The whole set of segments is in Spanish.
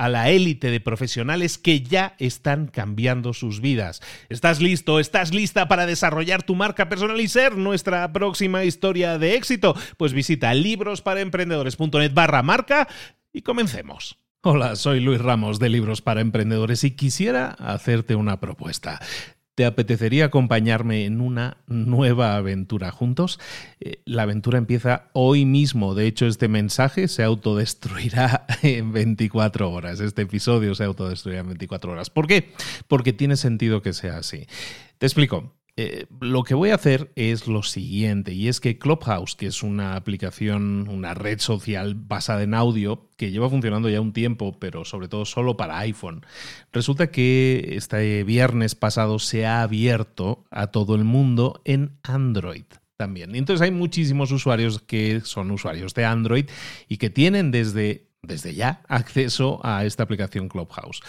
a la élite de profesionales que ya están cambiando sus vidas. ¿Estás listo? ¿Estás lista para desarrollar tu marca personal y ser nuestra próxima historia de éxito? Pues visita librosparaemprendedores.net barra marca y comencemos. Hola, soy Luis Ramos de Libros para Emprendedores y quisiera hacerte una propuesta. ¿Te apetecería acompañarme en una nueva aventura juntos? Eh, la aventura empieza hoy mismo. De hecho, este mensaje se autodestruirá en 24 horas. Este episodio se autodestruirá en 24 horas. ¿Por qué? Porque tiene sentido que sea así. Te explico. Eh, lo que voy a hacer es lo siguiente, y es que Clubhouse, que es una aplicación, una red social basada en audio, que lleva funcionando ya un tiempo, pero sobre todo solo para iPhone, resulta que este viernes pasado se ha abierto a todo el mundo en Android también. Entonces hay muchísimos usuarios que son usuarios de Android y que tienen desde, desde ya acceso a esta aplicación Clubhouse.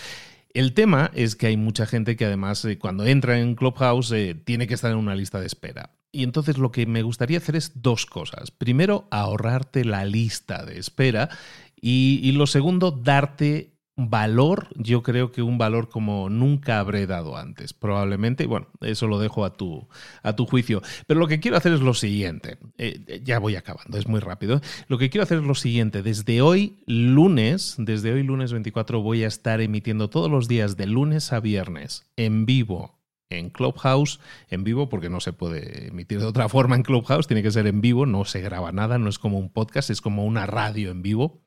El tema es que hay mucha gente que además eh, cuando entra en Clubhouse eh, tiene que estar en una lista de espera. Y entonces lo que me gustaría hacer es dos cosas. Primero, ahorrarte la lista de espera y, y lo segundo, darte valor, yo creo que un valor como nunca habré dado antes, probablemente. Bueno, eso lo dejo a tu, a tu juicio. Pero lo que quiero hacer es lo siguiente. Eh, ya voy acabando, es muy rápido. Lo que quiero hacer es lo siguiente. Desde hoy, lunes, desde hoy, lunes 24, voy a estar emitiendo todos los días de lunes a viernes en vivo en Clubhouse, en vivo, porque no se puede emitir de otra forma en Clubhouse, tiene que ser en vivo, no se graba nada, no es como un podcast, es como una radio en vivo.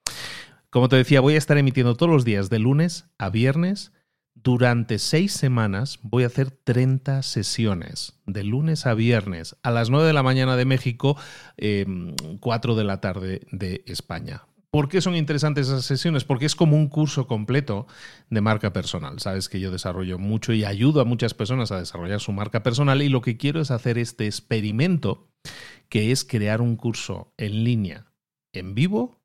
Como te decía, voy a estar emitiendo todos los días de lunes a viernes. Durante seis semanas voy a hacer 30 sesiones, de lunes a viernes, a las 9 de la mañana de México, 4 em, de la tarde de España. ¿Por qué son interesantes esas sesiones? Porque es como un curso completo de marca personal. Sabes que yo desarrollo mucho y ayudo a muchas personas a desarrollar su marca personal y lo que quiero es hacer este experimento, que es crear un curso en línea, en vivo,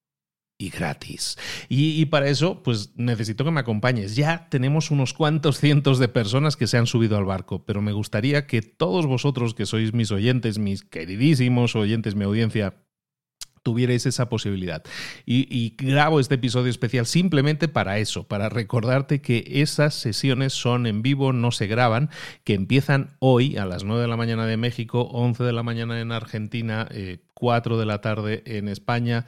y gratis. Y, para eso, pues necesito que me acompañes. Ya tenemos unos cuantos cientos de personas que se han subido al barco, pero me gustaría que todos vosotros que sois mis oyentes, mis queridísimos oyentes, mi audiencia, tuvierais esa posibilidad. Y, grabo este episodio especial simplemente para eso, para recordarte que esas sesiones son en vivo, no se graban, que empiezan hoy a las 9 de la mañana de México, 11 de la mañana en Argentina, 4 eh, de la tarde en España,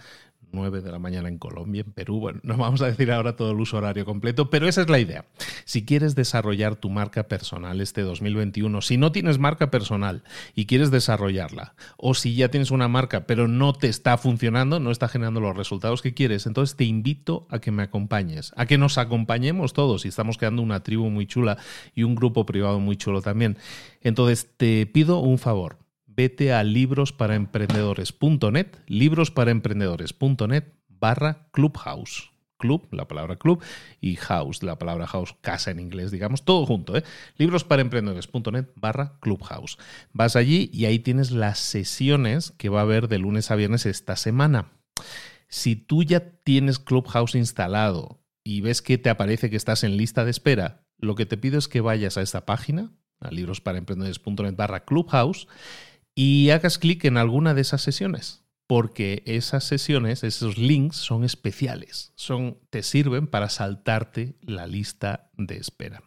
9 de la mañana en Colombia, en Perú. Bueno, no vamos a decir ahora todo el uso horario completo, pero esa es la idea. Si quieres desarrollar tu marca personal este 2021, si no tienes marca personal y quieres desarrollarla, o si ya tienes una marca pero no te está funcionando, no está generando los resultados que quieres, entonces te invito a que me acompañes, a que nos acompañemos todos y estamos creando una tribu muy chula y un grupo privado muy chulo también. Entonces te pido un favor vete a librosparaemprendedores.net, librosparaemprendedores.net barra clubhouse. club, la palabra club, y house, la palabra house, casa en inglés, digamos, todo junto, ¿eh? Librosparaemprendedores.net barra clubhouse. Vas allí y ahí tienes las sesiones que va a haber de lunes a viernes esta semana. Si tú ya tienes Clubhouse instalado y ves que te aparece que estás en lista de espera, lo que te pido es que vayas a esta página, a librosparaemprendedores.net barra Clubhouse, y hagas clic en alguna de esas sesiones porque esas sesiones, esos links son especiales, son, te sirven para saltarte la lista de espera.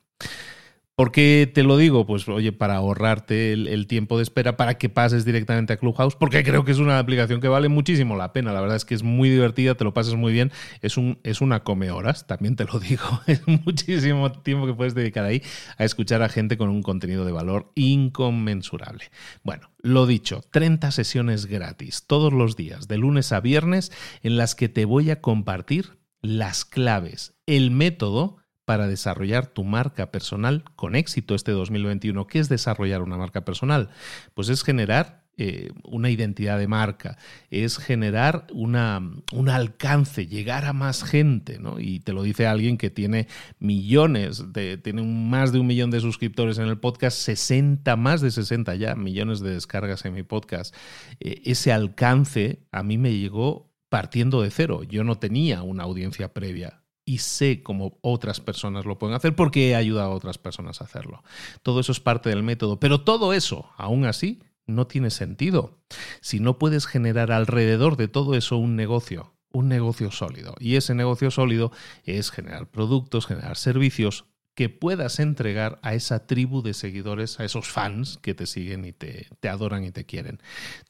¿Por qué te lo digo? Pues oye, para ahorrarte el, tiempo de espera, para que pases directamente a Clubhouse, porque creo que es una aplicación que vale muchísimo la pena. La verdad es que es muy divertida, te lo pasas muy bien. Es, un, es una come horas, también te lo digo. Es muchísimo tiempo que puedes dedicar ahí a escuchar a gente con un contenido de valor inconmensurable. Bueno, lo dicho, 30 sesiones gratis todos los días, de lunes a viernes, en las que te voy a compartir las claves, el método para desarrollar tu marca personal con éxito este 2021. ¿Qué es desarrollar una marca personal? Pues es generar eh, una identidad de marca, es generar una, un alcance, llegar a más gente, ¿no? Y te lo dice alguien que tiene millones, de, tiene más de un millón de suscriptores en el podcast, 60, más de 60 ya, millones de descargas en mi podcast. Eh, ese alcance a mí me llegó partiendo de cero. Yo no tenía una audiencia previa y sé cómo otras personas lo pueden hacer porque he ayudado a otras personas a hacerlo. Todo eso es parte del método, pero todo eso, aún así, no tiene sentido si no puedes generar alrededor de todo eso un negocio, un negocio sólido. Y ese negocio sólido es generar productos, generar servicios que puedas entregar a esa tribu de seguidores, a esos fans que te siguen y te, te adoran y te quieren.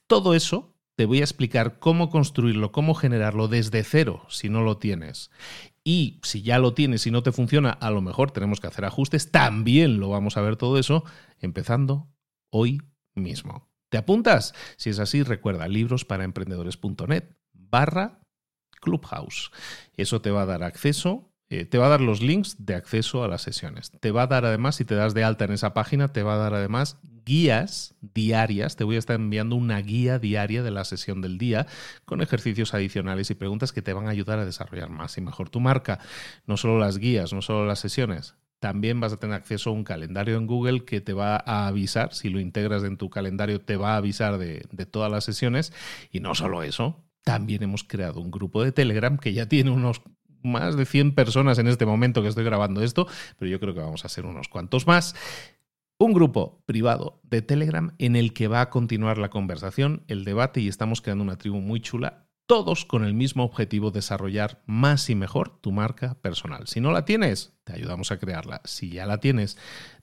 Todo eso te voy a explicar cómo construirlo, cómo generarlo desde cero si no lo tienes. Y si ya lo tienes y no te funciona, a lo mejor tenemos que hacer ajustes. También lo vamos a ver todo eso empezando hoy mismo. ¿Te apuntas? Si es así, recuerda librosparaemprendedores.net barra Clubhouse. Eso te va a dar acceso eh, te va a dar los links de acceso a las sesiones. Te va a dar además, si te das de alta en esa página, te va a dar además guías diarias. Te voy a estar enviando una guía diaria de la sesión del día con ejercicios adicionales y preguntas que te van a ayudar a desarrollar más y mejor tu marca. No solo las guías, no solo las sesiones. También vas a tener acceso a un calendario en Google que te va a avisar, si lo integras en tu calendario, te va a avisar de, todas las sesiones. Y no solo eso, también hemos creado un grupo de Telegram que ya tiene unos más de 100 personas en este momento que estoy grabando esto, pero yo creo que vamos a ser unos cuantos más. Un grupo privado de Telegram en el que va a continuar la conversación, el debate y estamos creando una tribu muy chula, todos con el mismo objetivo, desarrollar más y mejor tu marca personal. Si no la tienes, te ayudamos a crearla. Si ya la tienes,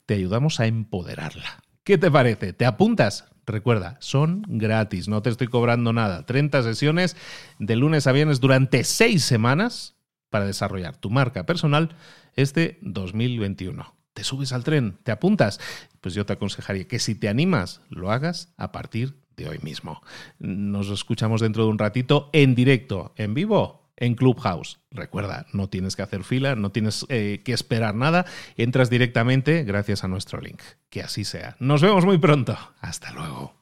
te ayudamos a empoderarla. ¿Qué te parece? ¿Te apuntas? Recuerda, son gratis, no te estoy cobrando nada. 30 sesiones de lunes a viernes durante 6 semanas para desarrollar tu marca personal este 2021. ¿Te subes al tren? ¿Te apuntas? Pues yo te aconsejaría que si te animas, lo hagas a partir de hoy mismo. Nos escuchamos dentro de un ratito en directo, en vivo, en Clubhouse. Recuerda, no tienes que hacer fila, no tienes eh, que esperar nada, entras directamente gracias a nuestro link. Que así sea. Nos vemos muy pronto. Hasta luego.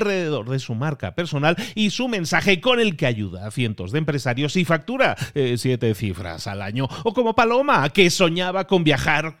alrededor de su marca personal y su mensaje con el que ayuda a cientos de empresarios y factura eh, siete cifras al año, o como Paloma, que soñaba con viajar